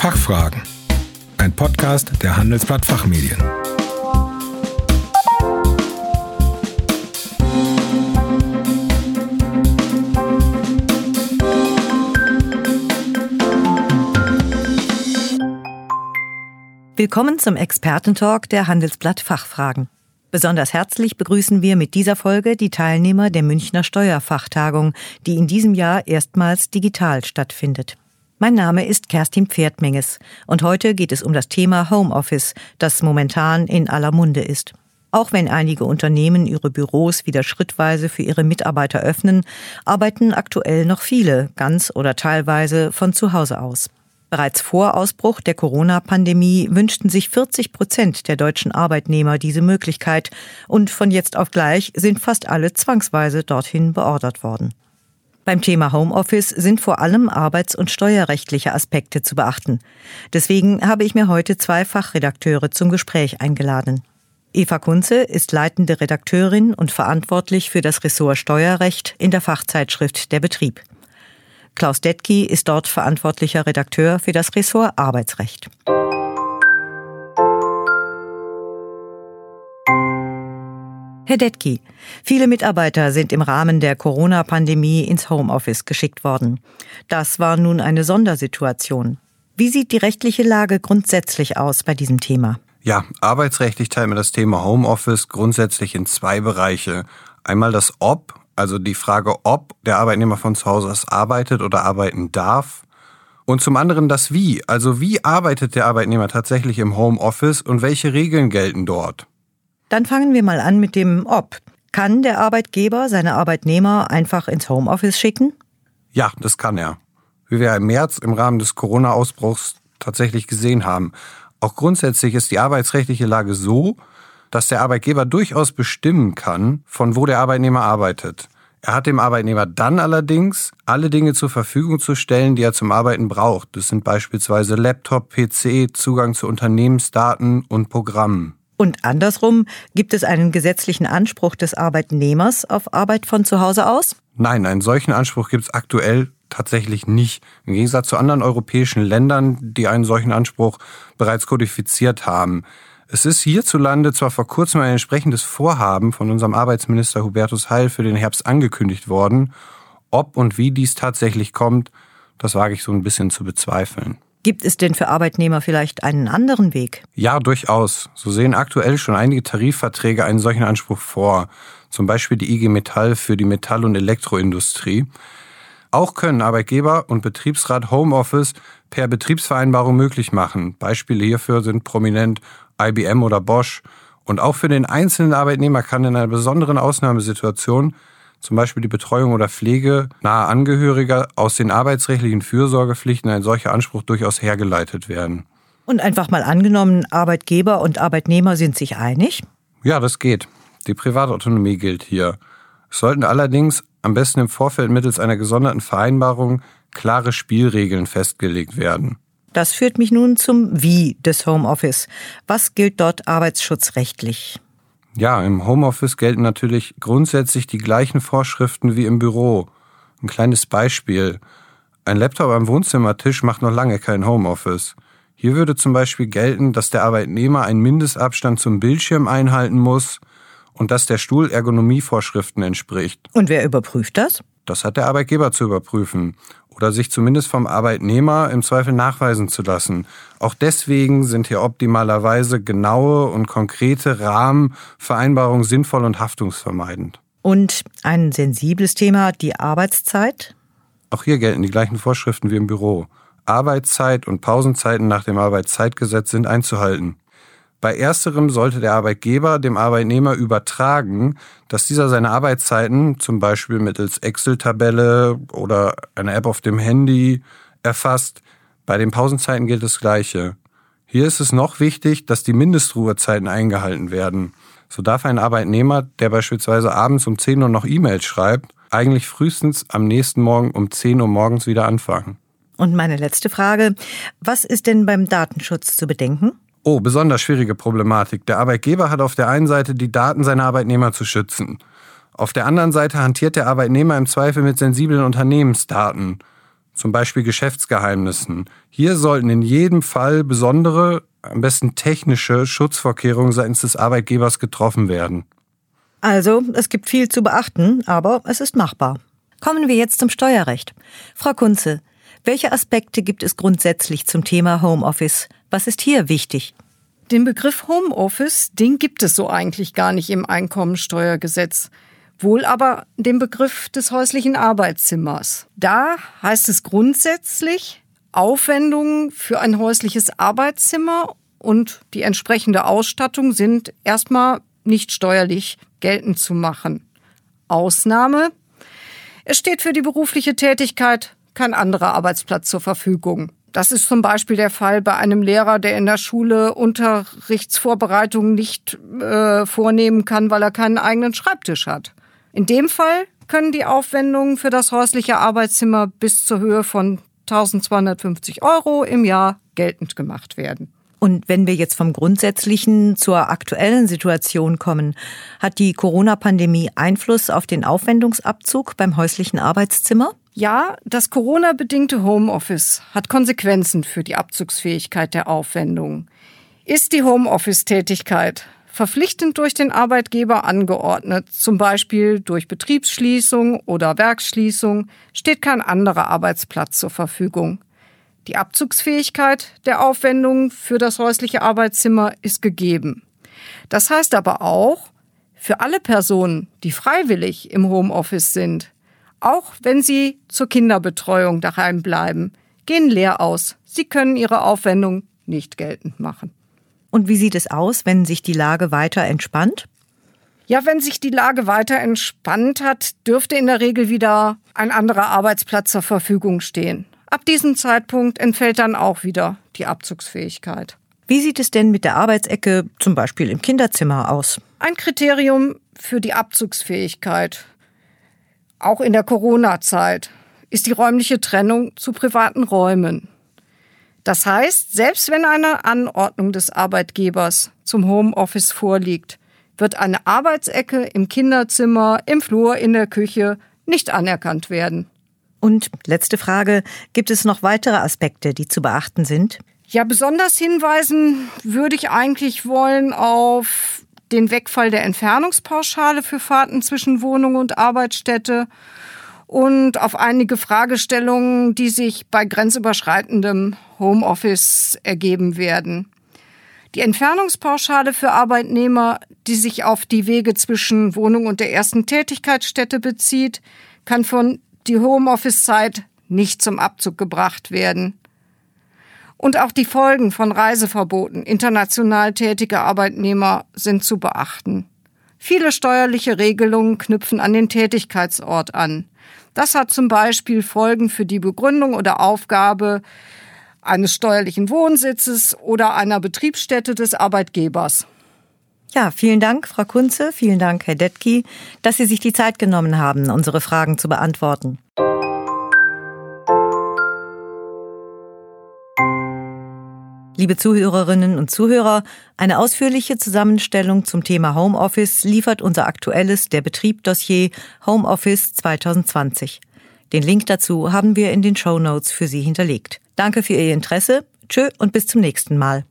Fachfragen. Ein Podcast der Handelsblatt Fachmedien. Willkommen zum Expertentalk der Handelsblatt Fachfragen. Besonders herzlich begrüßen wir mit dieser Folge die Teilnehmer der Münchner Steuerfachtagung, die in diesem Jahr erstmals digital stattfindet. Mein Name ist Kerstin Pferdmenges und heute geht es um das Thema Homeoffice, das momentan in aller Munde ist. Auch wenn einige Unternehmen ihre Büros wieder schrittweise für ihre Mitarbeiter öffnen, arbeiten aktuell noch viele, ganz oder teilweise von zu Hause aus. Bereits vor Ausbruch der Corona-Pandemie wünschten sich 40 Prozent der deutschen Arbeitnehmer diese Möglichkeit und von jetzt auf gleich sind fast alle zwangsweise dorthin beordert worden. Beim Thema Homeoffice sind vor allem arbeits- und steuerrechtliche Aspekte zu beachten. Deswegen habe ich mir heute zwei Fachredakteure zum Gespräch eingeladen. Eva Kunze ist leitende Redakteurin und verantwortlich für das Ressort Steuerrecht in der Fachzeitschrift Der Betrieb. Klaus Detki ist dort verantwortlicher Redakteur für das Ressort Arbeitsrecht. Herr Detki, viele Mitarbeiter sind im Rahmen der Corona-Pandemie ins Homeoffice geschickt worden. Das war nun eine Sondersituation. Wie sieht die rechtliche Lage grundsätzlich aus bei diesem Thema? Ja, arbeitsrechtlich teilen wir das Thema Homeoffice grundsätzlich in zwei Bereiche. Einmal das Ob, also die Frage, ob der Arbeitnehmer von zu Hause aus arbeitet oder arbeiten darf. Und zum anderen das Wie, also wie arbeitet der Arbeitnehmer tatsächlich im Homeoffice und welche Regeln gelten dort. Dann fangen wir mal an mit dem Ob. Kann der Arbeitgeber seine Arbeitnehmer einfach ins Homeoffice schicken? Ja, das kann er. Wie wir im März im Rahmen des Corona-Ausbruchs tatsächlich gesehen haben. Auch grundsätzlich ist die arbeitsrechtliche Lage so, dass der Arbeitgeber durchaus bestimmen kann, von wo der Arbeitnehmer arbeitet. Er hat dem Arbeitnehmer dann allerdings alle Dinge zur Verfügung zu stellen, die er zum Arbeiten braucht. Das sind beispielsweise Laptop, PC, Zugang zu Unternehmensdaten und Programmen. Und andersrum, gibt es einen gesetzlichen Anspruch des Arbeitnehmers auf Arbeit von zu Hause aus? Nein, einen solchen Anspruch gibt es aktuell tatsächlich nicht. Im Gegensatz zu anderen europäischen Ländern, die einen solchen Anspruch bereits kodifiziert haben. Es ist hierzulande zwar vor kurzem ein entsprechendes Vorhaben von unserem Arbeitsminister Hubertus Heil für den Herbst angekündigt worden. Ob und wie dies tatsächlich kommt, das wage ich so ein bisschen zu bezweifeln. Gibt es denn für Arbeitnehmer vielleicht einen anderen Weg? Ja, durchaus. So sehen aktuell schon einige Tarifverträge einen solchen Anspruch vor. Zum Beispiel die IG Metall für die Metall- und Elektroindustrie. Auch können Arbeitgeber und Betriebsrat Homeoffice per Betriebsvereinbarung möglich machen. Beispiele hierfür sind prominent IBM oder Bosch. Und auch für den einzelnen Arbeitnehmer kann in einer besonderen Ausnahmesituation zum Beispiel die Betreuung oder Pflege nahe Angehöriger aus den arbeitsrechtlichen Fürsorgepflichten ein solcher Anspruch durchaus hergeleitet werden. Und einfach mal angenommen, Arbeitgeber und Arbeitnehmer sind sich einig? Ja, das geht. Die Privatautonomie gilt hier. Es sollten allerdings am besten im Vorfeld mittels einer gesonderten Vereinbarung klare Spielregeln festgelegt werden. Das führt mich nun zum Wie des Homeoffice. Was gilt dort arbeitsschutzrechtlich? Ja, im Homeoffice gelten natürlich grundsätzlich die gleichen Vorschriften wie im Büro. Ein kleines Beispiel. Ein Laptop am Wohnzimmertisch macht noch lange kein Homeoffice. Hier würde zum Beispiel gelten, dass der Arbeitnehmer einen Mindestabstand zum Bildschirm einhalten muss und dass der Stuhl Ergonomievorschriften entspricht. Und wer überprüft das? Das hat der Arbeitgeber zu überprüfen oder sich zumindest vom Arbeitnehmer im Zweifel nachweisen zu lassen. Auch deswegen sind hier optimalerweise genaue und konkrete Rahmenvereinbarungen sinnvoll und haftungsvermeidend. Und ein sensibles Thema, die Arbeitszeit? Auch hier gelten die gleichen Vorschriften wie im Büro. Arbeitszeit und Pausenzeiten nach dem Arbeitszeitgesetz sind einzuhalten. Bei ersterem sollte der Arbeitgeber dem Arbeitnehmer übertragen, dass dieser seine Arbeitszeiten zum Beispiel mittels Excel-Tabelle oder einer App auf dem Handy erfasst. Bei den Pausenzeiten gilt das Gleiche. Hier ist es noch wichtig, dass die Mindestruhezeiten eingehalten werden. So darf ein Arbeitnehmer, der beispielsweise abends um 10 Uhr noch E-Mails schreibt, eigentlich frühestens am nächsten Morgen um 10 Uhr morgens wieder anfangen. Und meine letzte Frage, was ist denn beim Datenschutz zu bedenken? Oh, besonders schwierige Problematik. Der Arbeitgeber hat auf der einen Seite die Daten seiner Arbeitnehmer zu schützen. Auf der anderen Seite hantiert der Arbeitnehmer im Zweifel mit sensiblen Unternehmensdaten. zum Beispiel Geschäftsgeheimnissen. Hier sollten in jedem Fall besondere, am besten technische Schutzvorkehrungen seitens des Arbeitgebers getroffen werden. Also, es gibt viel zu beachten, aber es ist machbar. Kommen wir jetzt zum Steuerrecht. Frau Kunze, welche Aspekte gibt es grundsätzlich zum Thema Homeoffice? Was ist hier wichtig? Den Begriff Homeoffice, den gibt es so eigentlich gar nicht im Einkommensteuergesetz. Wohl aber den Begriff des häuslichen Arbeitszimmers. Da heißt es grundsätzlich Aufwendungen für ein häusliches Arbeitszimmer und die entsprechende Ausstattung sind erstmal nicht steuerlich geltend zu machen. Ausnahme. Es steht für die berufliche Tätigkeit kein anderer Arbeitsplatz zur Verfügung. Das ist zum Beispiel der Fall bei einem Lehrer, der in der Schule Unterrichtsvorbereitungen nicht äh, vornehmen kann, weil er keinen eigenen Schreibtisch hat. In dem Fall können die Aufwendungen für das häusliche Arbeitszimmer bis zur Höhe von 1250 Euro im Jahr geltend gemacht werden. Und wenn wir jetzt vom Grundsätzlichen zur aktuellen Situation kommen, hat die Corona-Pandemie Einfluss auf den Aufwendungsabzug beim häuslichen Arbeitszimmer? Ja, das Corona-bedingte Homeoffice hat Konsequenzen für die Abzugsfähigkeit der Aufwendungen. Ist die Homeoffice-Tätigkeit verpflichtend durch den Arbeitgeber angeordnet, zum Beispiel durch Betriebsschließung oder Werksschließung, steht kein anderer Arbeitsplatz zur Verfügung. Die Abzugsfähigkeit der Aufwendungen für das häusliche Arbeitszimmer ist gegeben. Das heißt aber auch, für alle Personen, die freiwillig im Homeoffice sind, auch wenn sie zur Kinderbetreuung daheim bleiben, gehen leer aus. Sie können ihre Aufwendung nicht geltend machen. Und wie sieht es aus, wenn sich die Lage weiter entspannt? Ja, wenn sich die Lage weiter entspannt hat, dürfte in der Regel wieder ein anderer Arbeitsplatz zur Verfügung stehen. Ab diesem Zeitpunkt entfällt dann auch wieder die Abzugsfähigkeit. Wie sieht es denn mit der Arbeitsecke zum Beispiel im Kinderzimmer aus? Ein Kriterium für die Abzugsfähigkeit, auch in der Corona-Zeit, ist die räumliche Trennung zu privaten Räumen. Das heißt, selbst wenn eine Anordnung des Arbeitgebers zum Homeoffice vorliegt, wird eine Arbeitsecke im Kinderzimmer, im Flur, in der Küche nicht anerkannt werden. Und letzte Frage, gibt es noch weitere Aspekte, die zu beachten sind? Ja, besonders hinweisen würde ich eigentlich wollen auf den Wegfall der Entfernungspauschale für Fahrten zwischen Wohnung und Arbeitsstätte und auf einige Fragestellungen, die sich bei grenzüberschreitendem Homeoffice ergeben werden. Die Entfernungspauschale für Arbeitnehmer, die sich auf die Wege zwischen Wohnung und der ersten Tätigkeitsstätte bezieht, kann von die Homeoffice-Zeit nicht zum Abzug gebracht werden. Und auch die Folgen von Reiseverboten international tätiger Arbeitnehmer sind zu beachten. Viele steuerliche Regelungen knüpfen an den Tätigkeitsort an. Das hat zum Beispiel Folgen für die Begründung oder Aufgabe eines steuerlichen Wohnsitzes oder einer Betriebsstätte des Arbeitgebers. Ja, vielen Dank, Frau Kunze, vielen Dank, Herr Detki, dass Sie sich die Zeit genommen haben, unsere Fragen zu beantworten. Liebe Zuhörerinnen und Zuhörer, eine ausführliche Zusammenstellung zum Thema Homeoffice liefert unser aktuelles Der Betrieb Dossier Homeoffice 2020. Den Link dazu haben wir in den Show Notes für Sie hinterlegt. Danke für Ihr Interesse. Tschö und bis zum nächsten Mal.